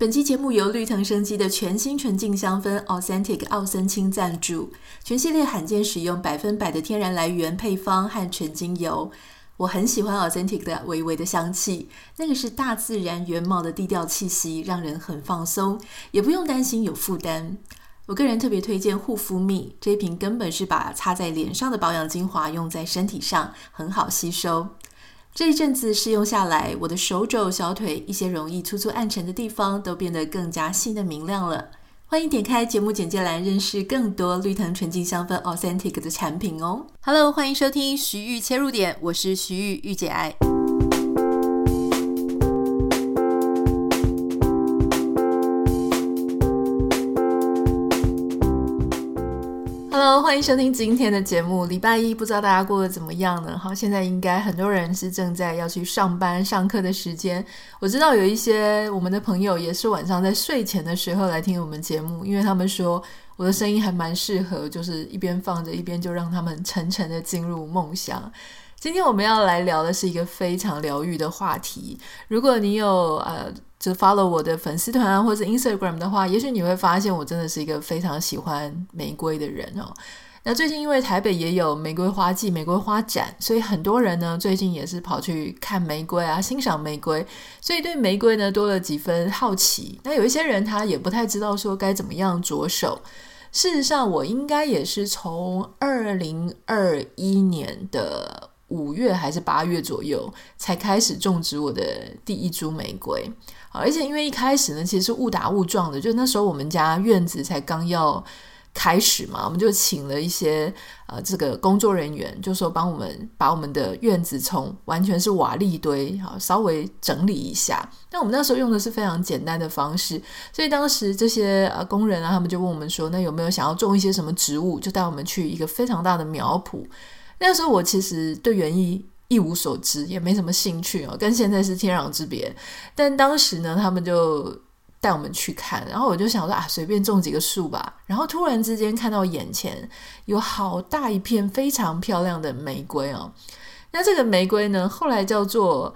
本期节目由绿藤生机的全新纯净香氛 Authentic 奥森清赞助，全系列罕见使用百分百的天然来源配方和纯精油。我很喜欢 Authentic 的微微的香气，那个是大自然原貌的低调气息，让人很放松，也不用担心有负担。我个人特别推荐护肤蜜，这瓶根本是把擦在脸上的保养精华用在身体上，很好吸收。这一阵子试用下来，我的手肘、小腿一些容易粗粗暗沉的地方都变得更加细嫩明亮了。欢迎点开节目简介栏，认识更多绿藤纯净香氛 Authentic 的产品哦。Hello，欢迎收听徐玉切入点，我是徐玉玉姐爱。欢迎收听今天的节目。礼拜一，不知道大家过得怎么样呢？好，现在应该很多人是正在要去上班、上课的时间。我知道有一些我们的朋友也是晚上在睡前的时候来听我们节目，因为他们说我的声音还蛮适合，就是一边放着一边就让他们沉沉的进入梦乡。今天我们要来聊的是一个非常疗愈的话题。如果你有呃，就 follow 我的粉丝团啊，或者 Instagram 的话，也许你会发现我真的是一个非常喜欢玫瑰的人哦。那最近因为台北也有玫瑰花季、玫瑰花展，所以很多人呢最近也是跑去看玫瑰啊，欣赏玫瑰，所以对玫瑰呢多了几分好奇。那有一些人他也不太知道说该怎么样着手。事实上，我应该也是从二零二一年的。五月还是八月左右才开始种植我的第一株玫瑰，而且因为一开始呢，其实是误打误撞的，就那时候我们家院子才刚要开始嘛，我们就请了一些呃这个工作人员，就说帮我们把我们的院子从完全是瓦砾堆啊稍微整理一下。那我们那时候用的是非常简单的方式，所以当时这些呃工人啊，他们就问我们说，那有没有想要种一些什么植物？就带我们去一个非常大的苗圃。那时候我其实对园艺一无所知，也没什么兴趣哦，跟现在是天壤之别。但当时呢，他们就带我们去看，然后我就想说啊，随便种几个树吧。然后突然之间看到眼前有好大一片非常漂亮的玫瑰哦。那这个玫瑰呢，后来叫做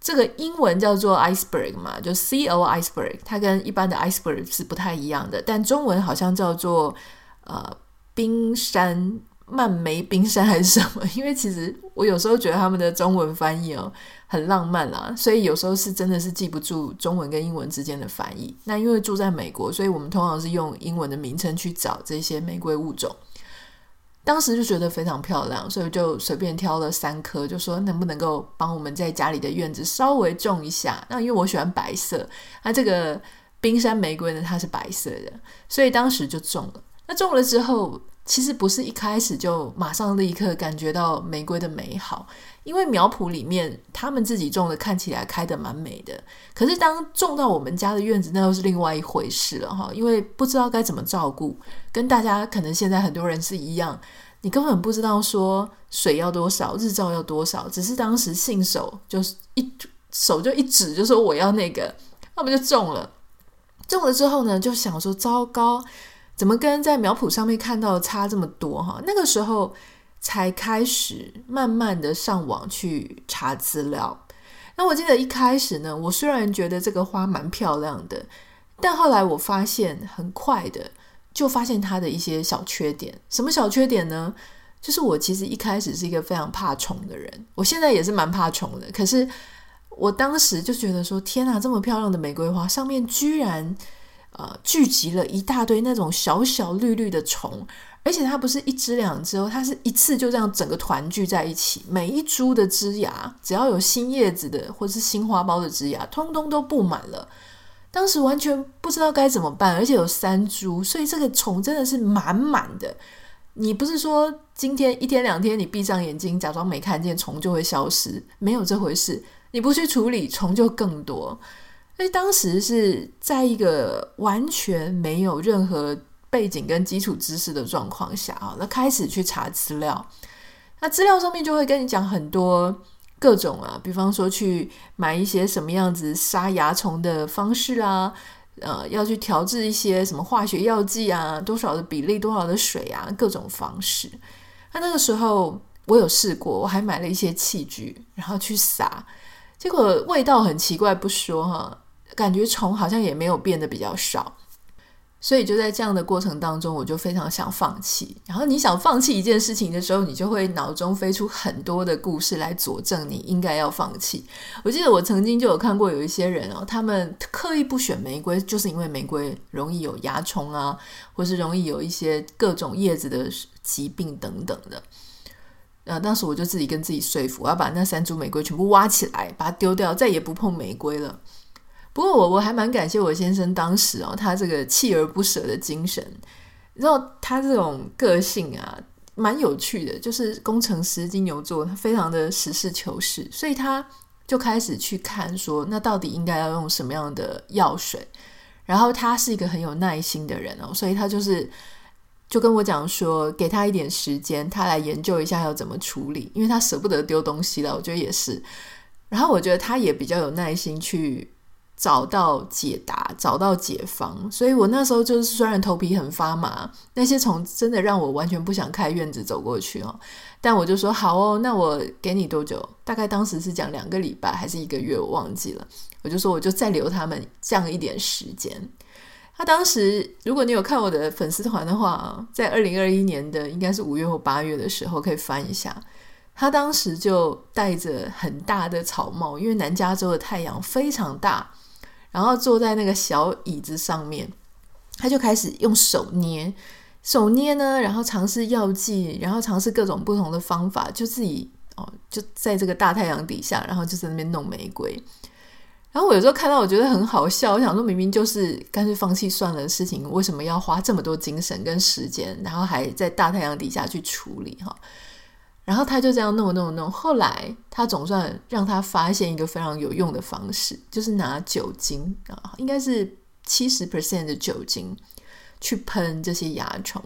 这个英文叫做 iceberg 嘛，就 C O iceberg，它跟一般的 iceberg 是不太一样的，但中文好像叫做呃冰山。漫梅冰山还是什么？因为其实我有时候觉得他们的中文翻译哦很浪漫啦，所以有时候是真的是记不住中文跟英文之间的翻译。那因为住在美国，所以我们通常是用英文的名称去找这些玫瑰物种。当时就觉得非常漂亮，所以就随便挑了三颗，就说能不能够帮我们在家里的院子稍微种一下。那因为我喜欢白色，那这个冰山玫瑰呢，它是白色的，所以当时就种了。那种了之后，其实不是一开始就马上立刻感觉到玫瑰的美好，因为苗圃里面他们自己种的看起来开得蛮美的，可是当种到我们家的院子，那又是另外一回事了哈，因为不知道该怎么照顾，跟大家可能现在很多人是一样，你根本不知道说水要多少，日照要多少，只是当时信手就是一手就一指就说我要那个，那我们就种了，种了之后呢，就想说糟糕。怎么跟在苗圃上面看到差这么多哈？那个时候才开始慢慢的上网去查资料。那我记得一开始呢，我虽然觉得这个花蛮漂亮的，但后来我发现很快的就发现它的一些小缺点。什么小缺点呢？就是我其实一开始是一个非常怕虫的人，我现在也是蛮怕虫的。可是我当时就觉得说，天哪，这么漂亮的玫瑰花上面居然。呃，聚集了一大堆那种小小绿绿的虫，而且它不是一只两只哦，它是一次就这样整个团聚在一起。每一株的枝芽，只要有新叶子的或是新花苞的枝芽，通通都布满了。当时完全不知道该怎么办，而且有三株，所以这个虫真的是满满的。你不是说今天一天两天你闭上眼睛假装没看见虫就会消失，没有这回事。你不去处理，虫就更多。所以当时是在一个完全没有任何背景跟基础知识的状况下啊，那开始去查资料。那资料上面就会跟你讲很多各种啊，比方说去买一些什么样子杀蚜虫的方式啊，呃，要去调制一些什么化学药剂啊，多少的比例，多少的水啊，各种方式。那那个时候我有试过，我还买了一些器具，然后去撒，结果味道很奇怪，不说哈。感觉虫好像也没有变得比较少。所以就在这样的过程当中，我就非常想放弃。然后你想放弃一件事情的时候，你就会脑中飞出很多的故事来佐证你应该要放弃。我记得我曾经就有看过有一些人哦，他们刻意不选玫瑰，就是因为玫瑰容易有蚜虫啊，或是容易有一些各种叶子的疾病等等的。呃，当时我就自己跟自己说服，我要把那三株玫瑰全部挖起来，把它丢掉，再也不碰玫瑰了。不过我我还蛮感谢我先生当时哦，他这个锲而不舍的精神，然后他这种个性啊，蛮有趣的，就是工程师金牛座，他非常的实事求是，所以他就开始去看说，那到底应该要用什么样的药水？然后他是一个很有耐心的人哦，所以他就是就跟我讲说，给他一点时间，他来研究一下要怎么处理，因为他舍不得丢东西了，我觉得也是。然后我觉得他也比较有耐心去。找到解答，找到解方，所以我那时候就是虽然头皮很发麻，那些虫真的让我完全不想开院子走过去哦。但我就说好哦，那我给你多久？大概当时是讲两个礼拜还是一个月，我忘记了。我就说我就再留他们这样一点时间。他当时如果你有看我的粉丝团的话，在二零二一年的应该是五月或八月的时候，可以翻一下。他当时就戴着很大的草帽，因为南加州的太阳非常大。然后坐在那个小椅子上面，他就开始用手捏，手捏呢，然后尝试药剂，然后尝试各种不同的方法，就自己哦，就在这个大太阳底下，然后就在那边弄玫瑰。然后我有时候看到，我觉得很好笑，我想说，明明就是干脆放弃算了的事情，为什么要花这么多精神跟时间，然后还在大太阳底下去处理哈？然后他就这样弄弄弄，后来他总算让他发现一个非常有用的方式，就是拿酒精啊，应该是七十 percent 的酒精去喷这些蚜虫。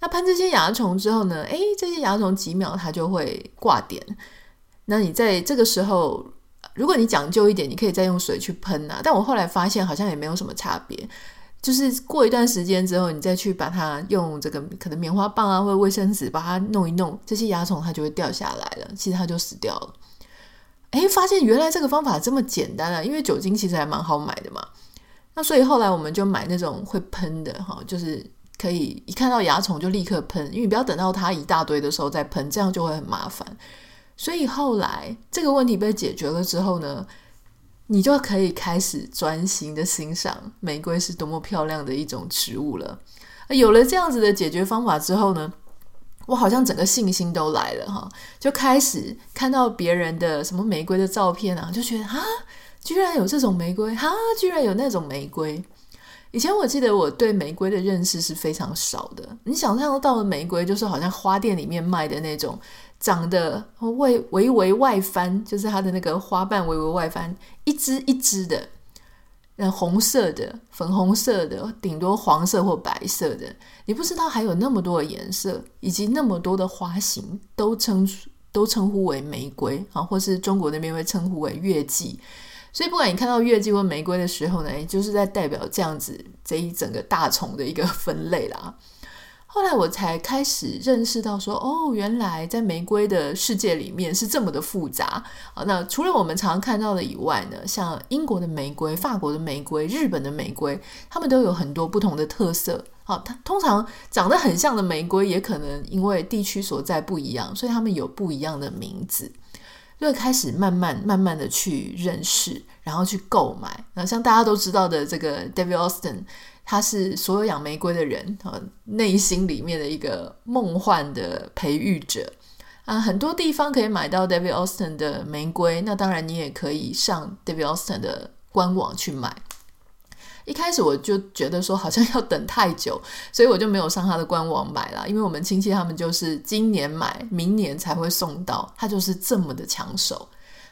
那喷这些蚜虫之后呢，诶，这些蚜虫几秒它就会挂点。那你在这个时候，如果你讲究一点，你可以再用水去喷啊。但我后来发现好像也没有什么差别。就是过一段时间之后，你再去把它用这个可能棉花棒啊，或者卫生纸把它弄一弄，这些蚜虫它就会掉下来了，其实它就死掉了。诶，发现原来这个方法这么简单啊！因为酒精其实还蛮好买的嘛。那所以后来我们就买那种会喷的哈，就是可以一看到蚜虫就立刻喷，因为你不要等到它一大堆的时候再喷，这样就会很麻烦。所以后来这个问题被解决了之后呢，你就可以开始专心的欣赏玫瑰是多么漂亮的一种植物了。有了这样子的解决方法之后呢，我好像整个信心都来了哈，就开始看到别人的什么玫瑰的照片啊，就觉得啊，居然有这种玫瑰，哈，居然有那种玫瑰。以前我记得我对玫瑰的认识是非常少的，你想象到的玫瑰就是好像花店里面卖的那种。长得微微微外翻，就是它的那个花瓣微微外翻，一支一支的，那，红色的、粉红色的，顶多黄色或白色的，你不知道还有那么多的颜色，以及那么多的花型，都称都称呼为玫瑰啊，或是中国那边会称呼为月季。所以不管你看到月季或玫瑰的时候呢，也就是在代表这样子这一整个大虫的一个分类啦。后来我才开始认识到说，哦，原来在玫瑰的世界里面是这么的复杂啊。那除了我们常看到的以外呢，像英国的玫瑰、法国的玫瑰、日本的玫瑰，它们都有很多不同的特色。好，它通常长得很像的玫瑰，也可能因为地区所在不一样，所以它们有不一样的名字。就开始慢慢、慢慢的去认识，然后去购买。那像大家都知道的这个 David Austin。他是所有养玫瑰的人啊，内心里面的一个梦幻的培育者啊，很多地方可以买到 David Austin 的玫瑰，那当然你也可以上 David Austin 的官网去买。一开始我就觉得说好像要等太久，所以我就没有上他的官网买了，因为我们亲戚他们就是今年买，明年才会送到，他就是这么的抢手。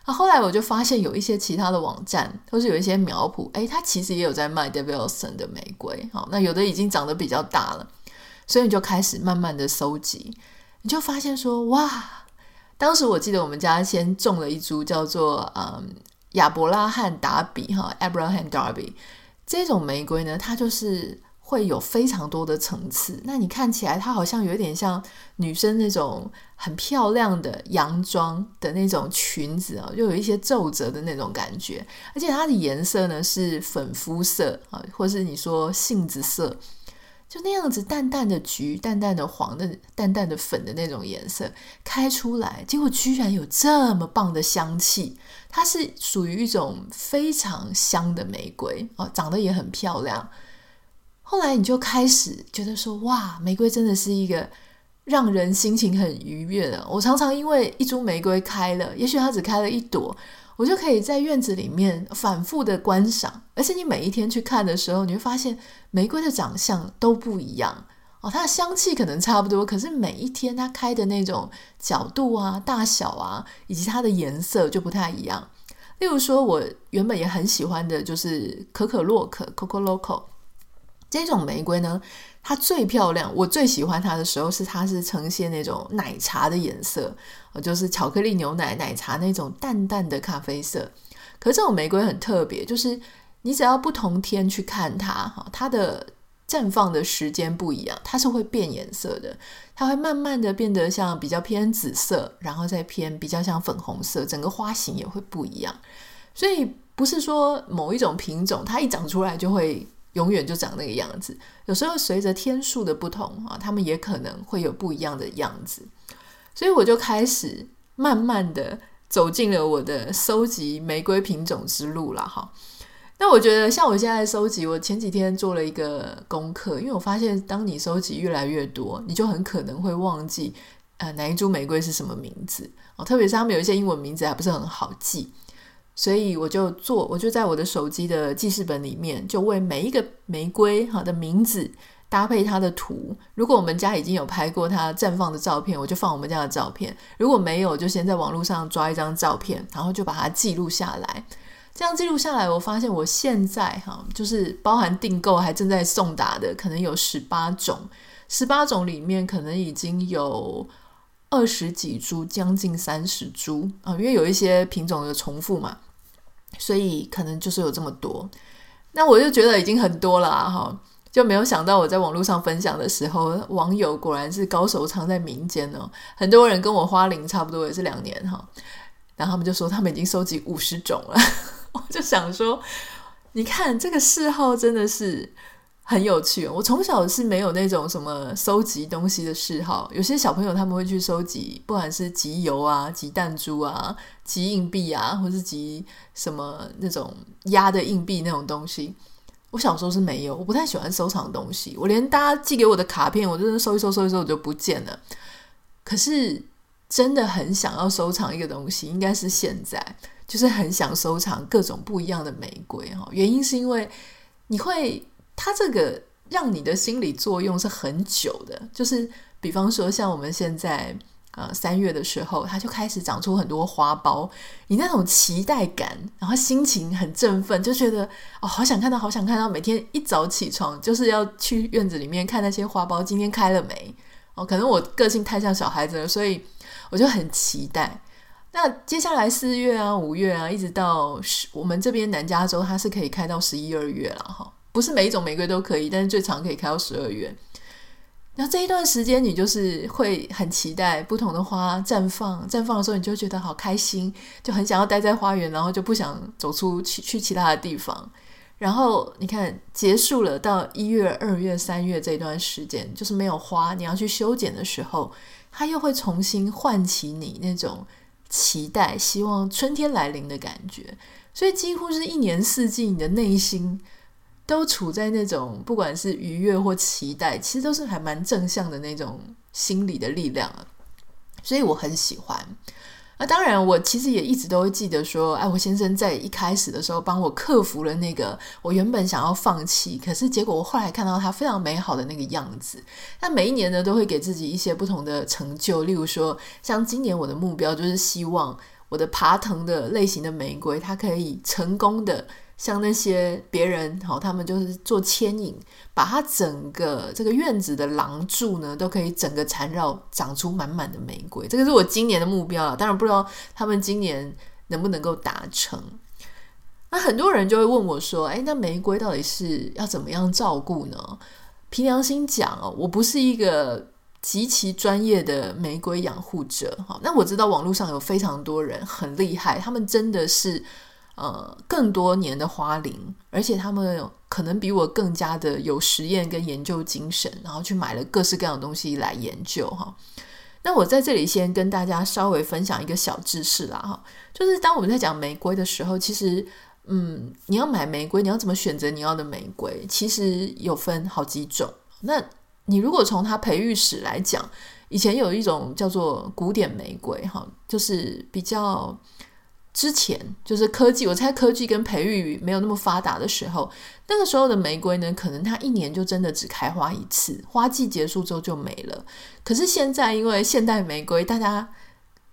那、后来我就发现有一些其他的网站，或是有一些苗圃，诶，它其实也有在卖 Devilson 的玫瑰。好，那有的已经长得比较大了，所以你就开始慢慢的收集，你就发现说，哇，当时我记得我们家先种了一株叫做嗯亚伯拉罕达比哈 Abraham Darby 这种玫瑰呢，它就是会有非常多的层次。那你看起来它好像有点像女生那种很漂亮的洋装的那种裙子啊，又有一些皱褶的那种感觉，而且它的颜色呢是粉肤色啊，或是你说杏子色。就那样子淡淡的橘、淡淡的黄的、淡淡的粉的那种颜色开出来，结果居然有这么棒的香气。它是属于一种非常香的玫瑰哦，长得也很漂亮。后来你就开始觉得说，哇，玫瑰真的是一个让人心情很愉悦的。我常常因为一株玫瑰开了，也许它只开了一朵。我就可以在院子里面反复的观赏，而且你每一天去看的时候，你会发现玫瑰的长相都不一样哦，它的香气可能差不多，可是每一天它开的那种角度啊、大小啊，以及它的颜色就不太一样。例如说，我原本也很喜欢的就是可可洛克 （Coco Loco） 这种玫瑰呢。它最漂亮，我最喜欢它的时候是它是呈现那种奶茶的颜色，就是巧克力牛奶奶茶那种淡淡的咖啡色。可这种玫瑰很特别，就是你只要不同天去看它，哈，它的绽放的时间不一样，它是会变颜色的，它会慢慢的变得像比较偏紫色，然后再偏比较像粉红色，整个花型也会不一样。所以不是说某一种品种它一长出来就会。永远就长那个样子，有时候随着天数的不同啊，他们也可能会有不一样的样子。所以我就开始慢慢的走进了我的收集玫瑰品种之路了哈。那我觉得像我现在收集，我前几天做了一个功课，因为我发现当你收集越来越多，你就很可能会忘记呃哪一株玫瑰是什么名字哦，特别是他们有一些英文名字还不是很好记。所以我就做，我就在我的手机的记事本里面，就为每一个玫瑰哈的名字搭配它的图。如果我们家已经有拍过它绽放的照片，我就放我们家的照片；如果没有，就先在网络上抓一张照片，然后就把它记录下来。这样记录下来，我发现我现在哈，就是包含订购还正在送达的，可能有十八种，十八种里面可能已经有二十几株，将近三十株啊，因为有一些品种的重复嘛。所以可能就是有这么多，那我就觉得已经很多了哈，就没有想到我在网络上分享的时候，网友果然是高手藏在民间哦，很多人跟我花龄差不多，也是两年哈，然后他们就说他们已经收集五十种了，我就想说，你看这个嗜好真的是。很有趣，我从小是没有那种什么收集东西的嗜好。有些小朋友他们会去收集，不管是集邮啊、集弹珠啊、集硬币啊，或是集什么那种压的硬币那种东西。我小时候是没有，我不太喜欢收藏东西。我连大家寄给我的卡片，我真的收一收、收一收，我就不见了。可是真的很想要收藏一个东西，应该是现在，就是很想收藏各种不一样的玫瑰哈。原因是因为你会。它这个让你的心理作用是很久的，就是比方说像我们现在呃三月的时候，它就开始长出很多花苞，你那种期待感，然后心情很振奋，就觉得哦好想看到，好想看到，每天一早起床就是要去院子里面看那些花苞今天开了没哦，可能我个性太像小孩子了，所以我就很期待。那接下来四月啊、五月啊，一直到十，我们这边南加州它是可以开到十一二月了哈。不是每一种玫瑰都可以，但是最长可以开到十二月。那这一段时间，你就是会很期待不同的花绽放，绽放的时候，你就觉得好开心，就很想要待在花园，然后就不想走出去去其他的地方。然后你看，结束了到一月、二月、三月这段时间，就是没有花，你要去修剪的时候，它又会重新唤起你那种期待、希望春天来临的感觉。所以几乎是一年四季，你的内心。都处在那种不管是愉悦或期待，其实都是还蛮正向的那种心理的力量，所以我很喜欢。那当然，我其实也一直都会记得说，哎，我先生在一开始的时候帮我克服了那个我原本想要放弃，可是结果我后来看到他非常美好的那个样子。那每一年呢，都会给自己一些不同的成就，例如说，像今年我的目标就是希望我的爬藤的类型的玫瑰，它可以成功的。像那些别人，好，他们就是做牵引，把它整个这个院子的廊柱呢，都可以整个缠绕，长出满满的玫瑰。这个是我今年的目标啊，当然不知道他们今年能不能够达成。那很多人就会问我说：“诶，那玫瑰到底是要怎么样照顾呢？”凭良心讲哦，我不是一个极其专业的玫瑰养护者。哈，那我知道网络上有非常多人很厉害，他们真的是呃更多年的花龄，而且他们可能比我更加的有实验跟研究精神，然后去买了各式各样的东西来研究哈。那我在这里先跟大家稍微分享一个小知识啦哈，就是当我们在讲玫瑰的时候，其实嗯，你要买玫瑰，你要怎么选择你要的玫瑰？其实有分好几种。那你如果从它培育史来讲，以前有一种叫做古典玫瑰哈，就是比较。之前就是科技，我猜科技跟培育没有那么发达的时候，那个时候的玫瑰呢，可能它一年就真的只开花一次，花季结束之后就没了。可是现在，因为现代玫瑰，大家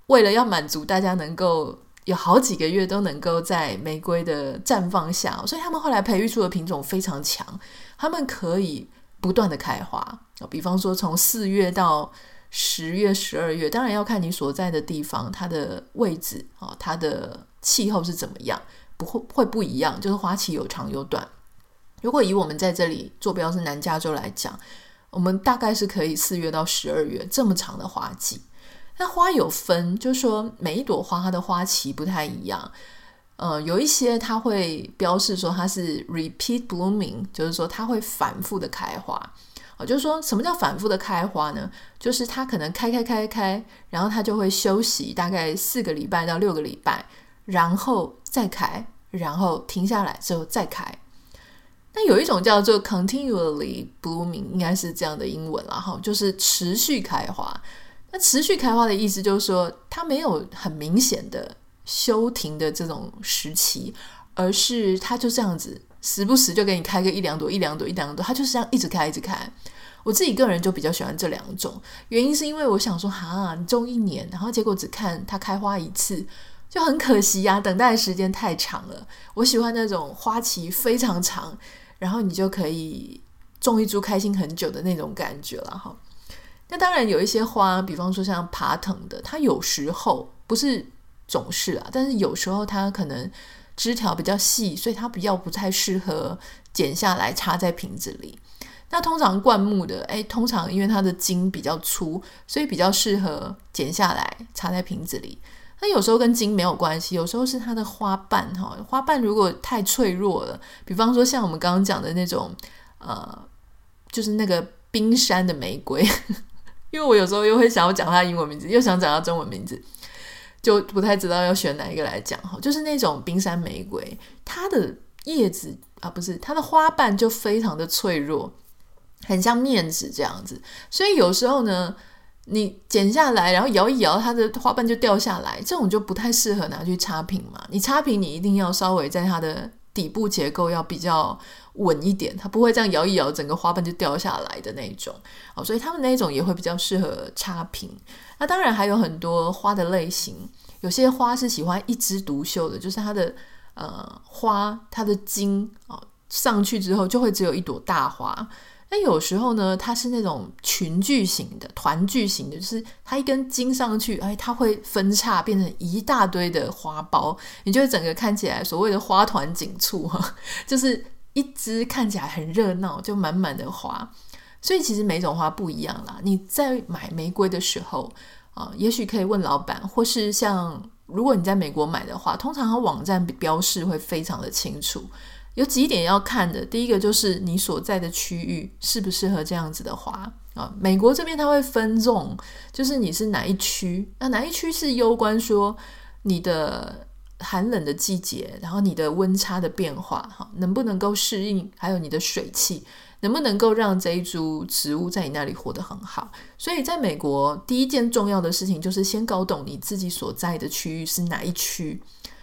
为了要满足大家能够有好几个月都能够在玫瑰的绽放下，所以他们后来培育出的品种非常强，他们可以不断的开花。比方说从四月到十月、十二月，当然要看你所在的地方，它的位置啊，它的气候是怎么样，不会会不一样，就是花期有长有短。如果以我们在这里坐标是南加州来讲，我们大概是可以四月到十二月这么长的花季。那花有分，就是说每一朵花它的花期不太一样，呃，有一些它会标示说它是 repeat blooming，就是说它会反复的开花。就是说什么叫反复的开花呢？就是它可能开开开开，然后它就会休息大概四个礼拜到六个礼拜，然后再开，然后停下来之后再开。那有一种叫做 continually blooming，应该是这样的英文啦，哈，就是持续开花。那持续开花的意思就是说，它没有很明显的休停的这种时期，而是它就这样子。时不时就给你开个一两朵，一两朵，一两朵，它就是这样一直开，一直开。我自己个人就比较喜欢这两种，原因是因为我想说，哈，你种一年，然后结果只看它开花一次，就很可惜呀，等待时间太长了。我喜欢那种花期非常长，然后你就可以种一株开心很久的那种感觉了哈。那当然有一些花，比方说像爬藤的，它有时候不是总是啊，但是有时候它可能。枝条比较细，所以它比较不太适合剪下来插在瓶子里。那通常灌木的，诶，通常因为它的茎比较粗，所以比较适合剪下来插在瓶子里。那有时候跟茎没有关系，有时候是它的花瓣哈，花瓣如果太脆弱了，比方说像我们刚刚讲的那种，呃，就是那个冰山的玫瑰，因为我有时候又会想要讲它英文名字，又想讲它中文名字。就不太知道要选哪一个来讲哈，就是那种冰山玫瑰，它的叶子啊，不是它的花瓣就非常的脆弱，很像面纸这样子，所以有时候呢，你剪下来然后摇一摇，它的花瓣就掉下来，这种就不太适合拿去插瓶嘛。你插瓶，你一定要稍微在它的底部结构要比较稳一点，它不会这样摇一摇，整个花瓣就掉下来的那种。哦，所以他们那种也会比较适合插瓶。那当然还有很多花的类型，有些花是喜欢一枝独秀的，就是它的呃花，它的茎、哦、上去之后就会只有一朵大花。那有时候呢，它是那种群聚型的、团聚型的，就是它一根茎上去，哎，它会分叉变成一大堆的花苞，你就会整个看起来所谓的花团锦簇哈，就是一支看起来很热闹，就满满的花。所以其实每种花不一样啦。你在买玫瑰的时候啊，也许可以问老板，或是像如果你在美国买的话，通常它网站标示会非常的清楚。有几点要看的，第一个就是你所在的区域适不适合这样子的花啊。美国这边它会分 zone，就是你是哪一区，那哪一区是攸关说你的寒冷的季节，然后你的温差的变化，哈，能不能够适应，还有你的水汽。能不能够让这一株植物在你那里活得很好？所以在美国，第一件重要的事情就是先搞懂你自己所在的区域是哪一区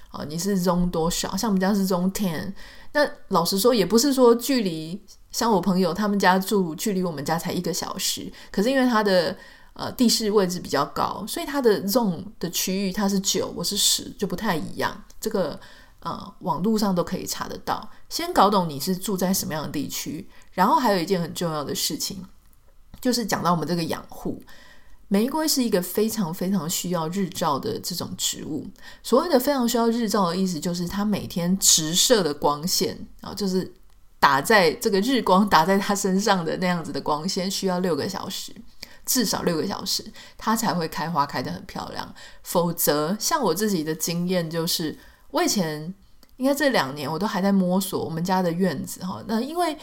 啊？你是中多少？像我们家是中 ten。那老实说，也不是说距离，像我朋友他们家住距离我们家才一个小时，可是因为它的呃地势位置比较高，所以它的 zone 的区域它是九，我是十，就不太一样。这个呃网络上都可以查得到。先搞懂你是住在什么样的地区。然后还有一件很重要的事情，就是讲到我们这个养护，玫瑰是一个非常非常需要日照的这种植物。所谓的非常需要日照的意思，就是它每天直射的光线啊，就是打在这个日光打在它身上的那样子的光线，需要六个小时，至少六个小时，它才会开花开得很漂亮。否则，像我自己的经验就是，我以前应该这两年我都还在摸索我们家的院子哈。那因为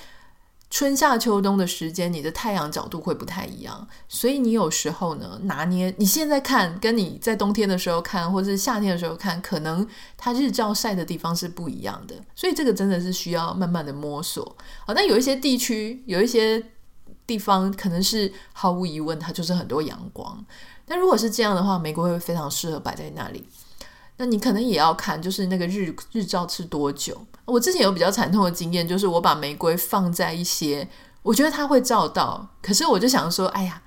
春夏秋冬的时间，你的太阳角度会不太一样，所以你有时候呢，拿捏你现在看，跟你在冬天的时候看，或者是夏天的时候看，可能它日照晒的地方是不一样的，所以这个真的是需要慢慢的摸索。好，那有一些地区，有一些地方，可能是毫无疑问，它就是很多阳光。但如果是这样的话，玫瑰会非常适合摆在那里。那你可能也要看，就是那个日日照是多久。我之前有比较惨痛的经验，就是我把玫瑰放在一些，我觉得它会照到，可是我就想说，哎呀，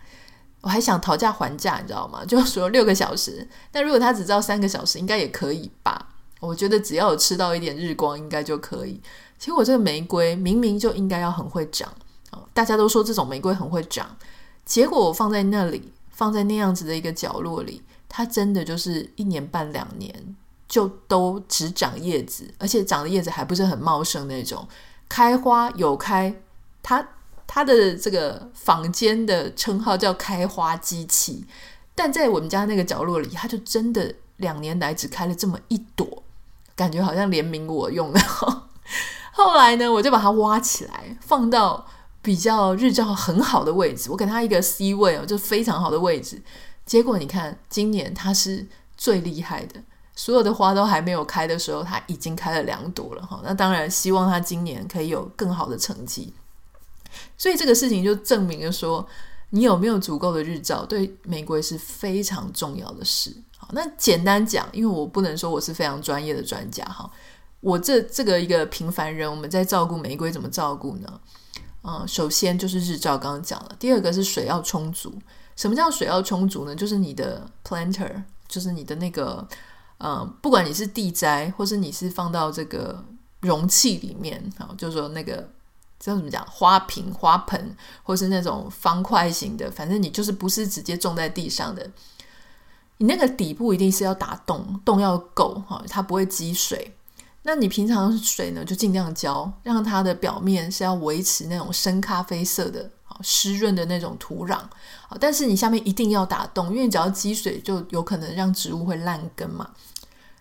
我还想讨价还价，你知道吗？就说六个小时，但如果它只照三个小时，应该也可以吧？我觉得只要有吃到一点日光，应该就可以。其实我这个玫瑰明明就应该要很会长，大家都说这种玫瑰很会长，结果我放在那里，放在那样子的一个角落里。它真的就是一年半两年就都只长叶子，而且长的叶子还不是很茂盛那种。开花有开，它它的这个坊间的称号叫开花机器，但在我们家那个角落里，它就真的两年来只开了这么一朵，感觉好像怜悯我用的。后来呢，我就把它挖起来，放到比较日照很好的位置，我给它一个 C 位哦，就非常好的位置。结果你看，今年它是最厉害的，所有的花都还没有开的时候，它已经开了两朵了哈。那当然，希望它今年可以有更好的成绩。所以这个事情就证明了说，你有没有足够的日照，对玫瑰是非常重要的事。好，那简单讲，因为我不能说我是非常专业的专家哈，我这这个一个平凡人，我们在照顾玫瑰怎么照顾呢？嗯，首先就是日照，刚刚讲了，第二个是水要充足。什么叫水要充足呢？就是你的 planter，就是你的那个，呃，不管你是地栽，或是你是放到这个容器里面，好，就是说那个叫怎么讲，花瓶、花盆，或是那种方块型的，反正你就是不是直接种在地上的，你那个底部一定是要打洞，洞要够哈，它不会积水。那你平常水呢，就尽量浇，让它的表面是要维持那种深咖啡色的。湿润的那种土壤，但是你下面一定要打洞，因为你只要积水，就有可能让植物会烂根嘛。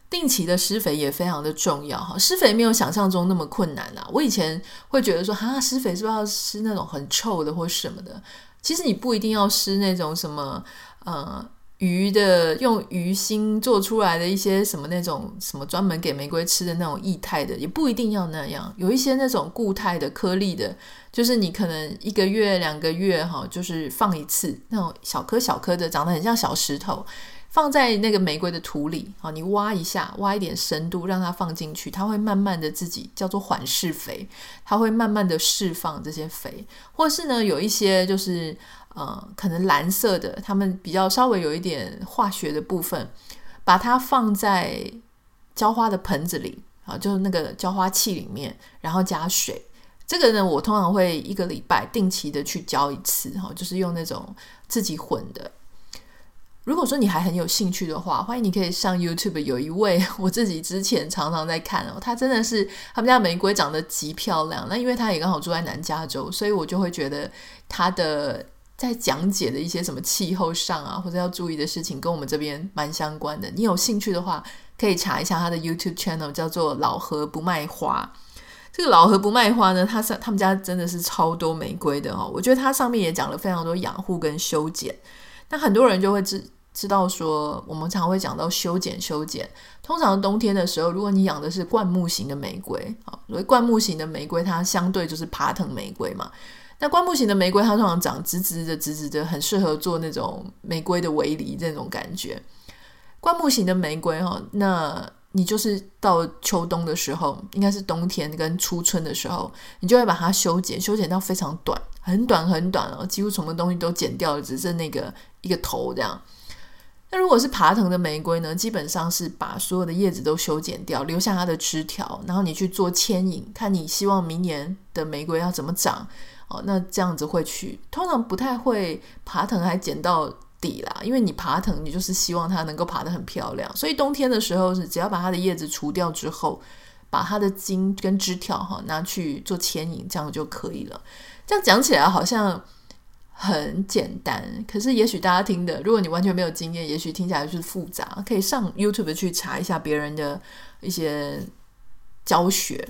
定期的施肥也非常的重要哈，施肥没有想象中那么困难啦。我以前会觉得说，哈，施肥是不是要施那种很臭的或什么的？其实你不一定要施那种什么，呃。鱼的用鱼心做出来的一些什么那种什么专门给玫瑰吃的那种液态的，也不一定要那样。有一些那种固态的颗粒的，就是你可能一个月两个月哈，就是放一次那种小颗小颗的，长得很像小石头，放在那个玫瑰的土里啊，你挖一下，挖一点深度，让它放进去，它会慢慢的自己叫做缓释肥，它会慢慢的释放这些肥，或是呢有一些就是。呃，可能蓝色的，它们比较稍微有一点化学的部分，把它放在浇花的盆子里啊，就是那个浇花器里面，然后加水。这个呢，我通常会一个礼拜定期的去浇一次哈，就是用那种自己混的。如果说你还很有兴趣的话，欢迎你可以上 YouTube，有一位 我自己之前常常在看哦，他真的是他们家玫瑰长得极漂亮。那因为他也刚好住在南加州，所以我就会觉得他的。在讲解的一些什么气候上啊，或者要注意的事情，跟我们这边蛮相关的。你有兴趣的话，可以查一下他的 YouTube channel，叫做“老何不卖花”。这个“老何不卖花”呢，他是他们家真的是超多玫瑰的哦。我觉得他上面也讲了非常多养护跟修剪。那很多人就会知知道说，我们常会讲到修剪修剪。通常冬天的时候，如果你养的是灌木型的玫瑰啊，所谓灌木型的玫瑰，它相对就是爬藤玫瑰嘛。那灌木型的玫瑰，它通常长直直的、直直的，很适合做那种玫瑰的围篱这种感觉。灌木型的玫瑰哈，那你就是到秋冬的时候，应该是冬天跟初春的时候，你就会把它修剪，修剪到非常短，很短很短哦，几乎什么东西都剪掉了，只剩那个一个头这样。那如果是爬藤的玫瑰呢，基本上是把所有的叶子都修剪掉，留下它的枝条，然后你去做牵引，看你希望明年的玫瑰要怎么长。哦，那这样子会去，通常不太会爬藤还剪到底啦，因为你爬藤，你就是希望它能够爬得很漂亮，所以冬天的时候是只要把它的叶子除掉之后，把它的茎跟枝条哈拿去做牵引，这样就可以了。这样讲起来好像很简单，可是也许大家听的，如果你完全没有经验，也许听起来就是复杂，可以上 YouTube 去查一下别人的一些教学。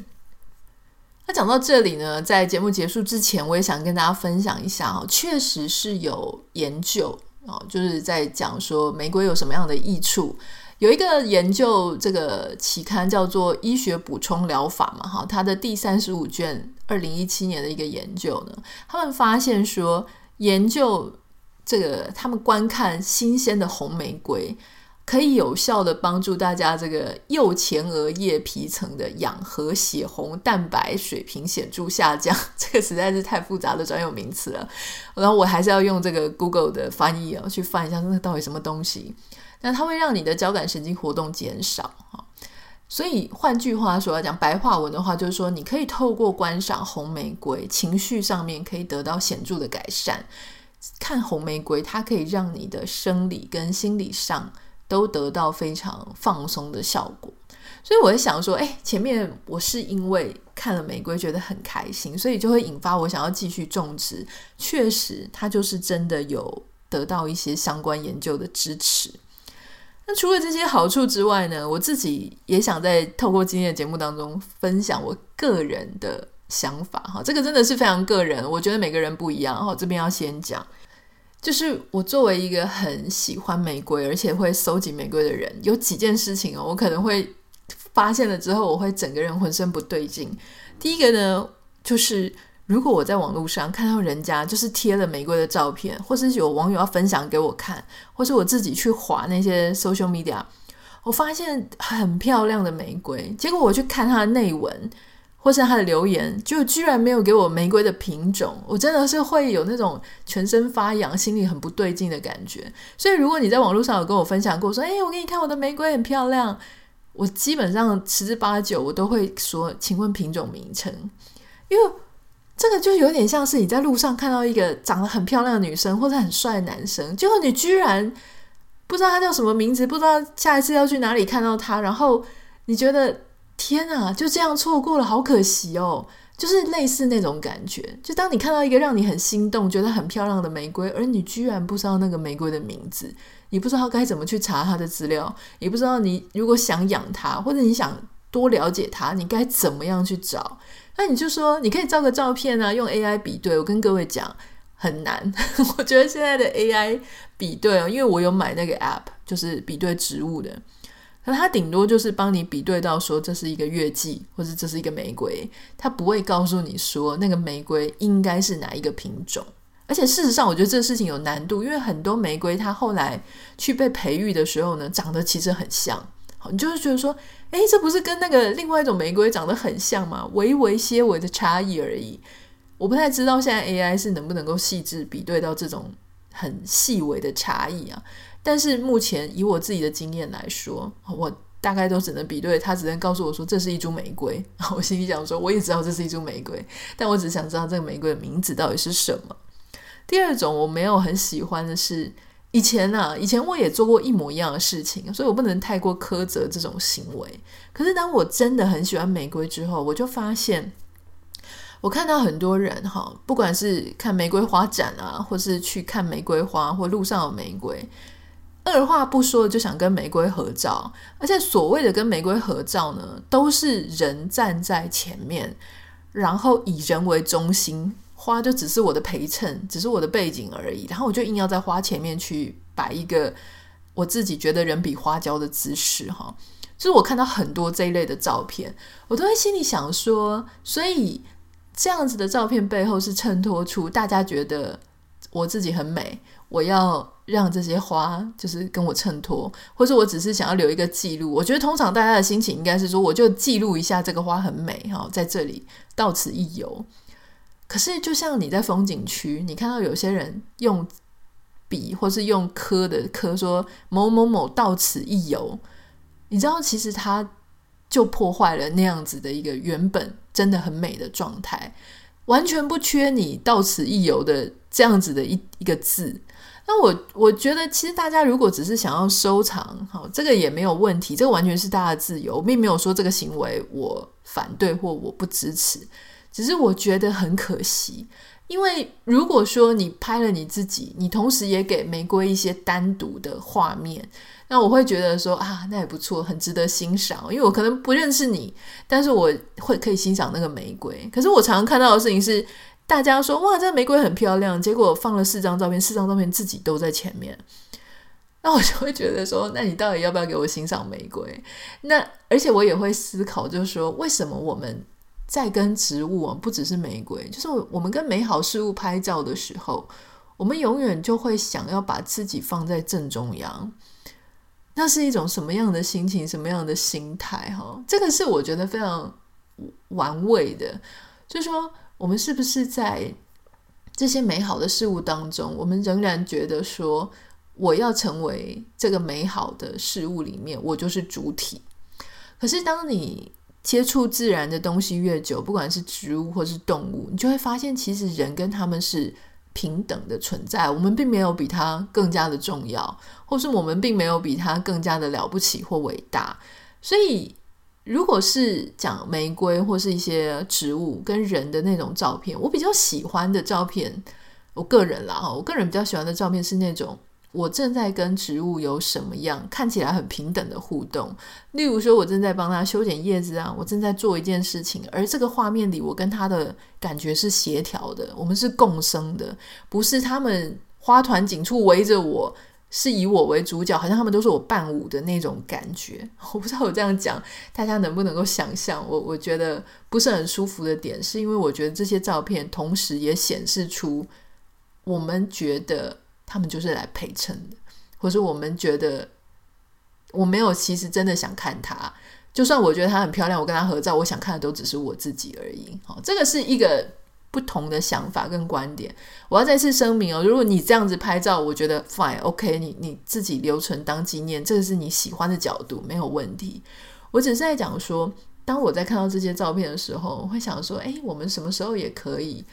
那讲到这里呢，在节目结束之前，我也想跟大家分享一下哦，确实是有研究哦，就是在讲说玫瑰有什么样的益处。有一个研究，这个期刊叫做《医学补充疗法》嘛，哈，它的第三十五卷，二零一七年的一个研究呢，他们发现说，研究这个他们观看新鲜的红玫瑰。可以有效的帮助大家这个右前额叶皮层的氧和血红蛋白水平显著下降，这个实在是太复杂的专有名词了。然后我还是要用这个 Google 的翻译啊，去翻一下那到底什么东西。那它会让你的交感神经活动减少哈。所以换句话说来讲，白话文的话就是说，你可以透过观赏红玫瑰，情绪上面可以得到显著的改善。看红玫瑰，它可以让你的生理跟心理上。都得到非常放松的效果，所以我在想说，哎，前面我是因为看了玫瑰觉得很开心，所以就会引发我想要继续种植。确实，它就是真的有得到一些相关研究的支持。那除了这些好处之外呢，我自己也想在透过今天的节目当中分享我个人的想法。哈，这个真的是非常个人，我觉得每个人不一样。哈，这边要先讲。就是我作为一个很喜欢玫瑰，而且会收集玫瑰的人，有几件事情哦，我可能会发现了之后，我会整个人浑身不对劲。第一个呢，就是如果我在网络上看到人家就是贴了玫瑰的照片，或是有网友要分享给我看，或是我自己去划那些 social media，我发现很漂亮的玫瑰，结果我去看它的内文。或是它的留言，就居然没有给我玫瑰的品种，我真的是会有那种全身发痒、心里很不对劲的感觉。所以，如果你在网络上有跟我分享过，说：“诶，我给你看我的玫瑰很漂亮。”我基本上十之八九我都会说：“请问品种名称？”因为这个就有点像是你在路上看到一个长得很漂亮的女生或者很帅的男生，结果你居然不知道他叫什么名字，不知道下一次要去哪里看到他，然后你觉得。天啊，就这样错过了，好可惜哦！就是类似那种感觉，就当你看到一个让你很心动、觉得很漂亮的玫瑰，而你居然不知道那个玫瑰的名字，你不知道该怎么去查它的资料，也不知道你如果想养它，或者你想多了解它，你该怎么样去找？那你就说，你可以照个照片啊，用 AI 比对。我跟各位讲，很难。我觉得现在的 AI 比对哦，因为我有买那个 App，就是比对植物的。那它顶多就是帮你比对到说，这是一个月季，或者这是一个玫瑰，它不会告诉你说那个玫瑰应该是哪一个品种。而且事实上，我觉得这个事情有难度，因为很多玫瑰它后来去被培育的时候呢，长得其实很像。你就是觉得说，哎，这不是跟那个另外一种玫瑰长得很像吗？微微些微的差异而已。我不太知道现在 AI 是能不能够细致比对到这种很细微的差异啊。但是目前以我自己的经验来说，我大概都只能比对，他只能告诉我说，这是一株玫瑰。我心里想说，我也知道这是一株玫瑰，但我只想知道这个玫瑰的名字到底是什么。第二种我没有很喜欢的是，以前啊，以前我也做过一模一样的事情，所以我不能太过苛责这种行为。可是当我真的很喜欢玫瑰之后，我就发现，我看到很多人哈，不管是看玫瑰花展啊，或是去看玫瑰花，或路上有玫瑰。二话不说就想跟玫瑰合照，而且所谓的跟玫瑰合照呢，都是人站在前面，然后以人为中心，花就只是我的陪衬，只是我的背景而已。然后我就硬要在花前面去摆一个我自己觉得人比花娇的姿势，哈。就是我看到很多这一类的照片，我都会心里想说，所以这样子的照片背后是衬托出大家觉得我自己很美，我要。让这些花就是跟我衬托，或者我只是想要留一个记录。我觉得通常大家的心情应该是说，我就记录一下这个花很美哈，在这里到此一游。可是就像你在风景区，你看到有些人用笔或是用刻的刻说某某某到此一游，你知道其实他就破坏了那样子的一个原本真的很美的状态，完全不缺你到此一游的这样子的一一个字。那我我觉得，其实大家如果只是想要收藏，好，这个也没有问题，这个完全是大家自由，并没有说这个行为我反对或我不支持，只是我觉得很可惜。因为如果说你拍了你自己，你同时也给玫瑰一些单独的画面，那我会觉得说啊，那也不错，很值得欣赏。因为我可能不认识你，但是我会可以欣赏那个玫瑰。可是我常常看到的事情是，大家说哇，这玫瑰很漂亮，结果放了四张照片，四张照片自己都在前面，那我就会觉得说，那你到底要不要给我欣赏玫瑰？那而且我也会思考，就是说为什么我们。在跟植物啊，不只是玫瑰，就是我们跟美好事物拍照的时候，我们永远就会想要把自己放在正中央。那是一种什么样的心情，什么样的心态？哈，这个是我觉得非常玩味的。就是说，我们是不是在这些美好的事物当中，我们仍然觉得说，我要成为这个美好的事物里面，我就是主体。可是当你接触自然的东西越久，不管是植物或是动物，你就会发现，其实人跟他们是平等的存在。我们并没有比他更加的重要，或是我们并没有比他更加的了不起或伟大。所以，如果是讲玫瑰或是一些植物跟人的那种照片，我比较喜欢的照片，我个人啦，我个人比较喜欢的照片是那种。我正在跟植物有什么样看起来很平等的互动？例如说，我正在帮它修剪叶子啊，我正在做一件事情，而这个画面里，我跟它的感觉是协调的，我们是共生的，不是他们花团锦簇围着我，是以我为主角，好像他们都是我伴舞的那种感觉。我不知道我这样讲，大家能不能够想象？我我觉得不是很舒服的点，是因为我觉得这些照片同时也显示出我们觉得。他们就是来陪衬的，或是我们觉得我没有，其实真的想看他。就算我觉得他很漂亮，我跟他合照，我想看的都只是我自己而已。好，这个是一个不同的想法跟观点。我要再次声明哦，如果你这样子拍照，我觉得 fine，OK，你你自己留存当纪念，这个是你喜欢的角度，没有问题。我只是在讲说，当我在看到这些照片的时候，我会想说，诶，我们什么时候也可以，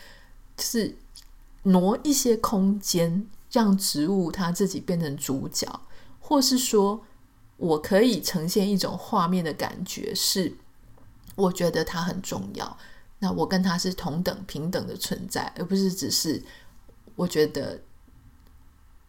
就是挪一些空间。让植物它自己变成主角，或是说我可以呈现一种画面的感觉，是我觉得它很重要。那我跟它是同等平等的存在，而不是只是我觉得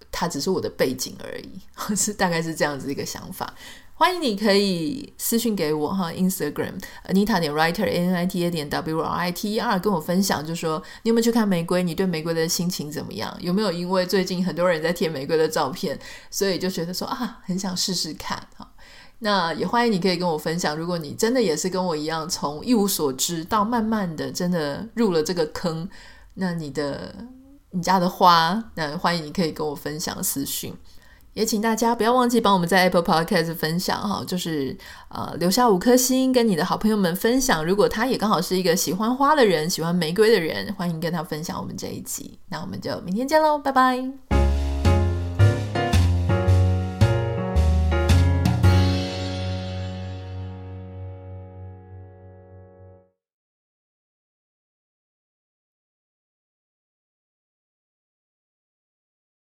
它只是我的背景而已，是大概是这样子一个想法。欢迎你可以私信给我哈，Instagram Anita 点 Writer A N I T A 点 W R I T E R 跟我分享，就说你有没有去看玫瑰？你对玫瑰的心情怎么样？有没有因为最近很多人在贴玫瑰的照片，所以就觉得说啊，很想试试看哈？那也欢迎你可以跟我分享，如果你真的也是跟我一样，从一无所知到慢慢的真的入了这个坑，那你的你家的花，那欢迎你可以跟我分享私讯。也请大家不要忘记帮我们在 Apple Podcast 分享哈，就是呃留下五颗星，跟你的好朋友们分享。如果他也刚好是一个喜欢花的人，喜欢玫瑰的人，欢迎跟他分享我们这一集。那我们就明天见喽，拜拜。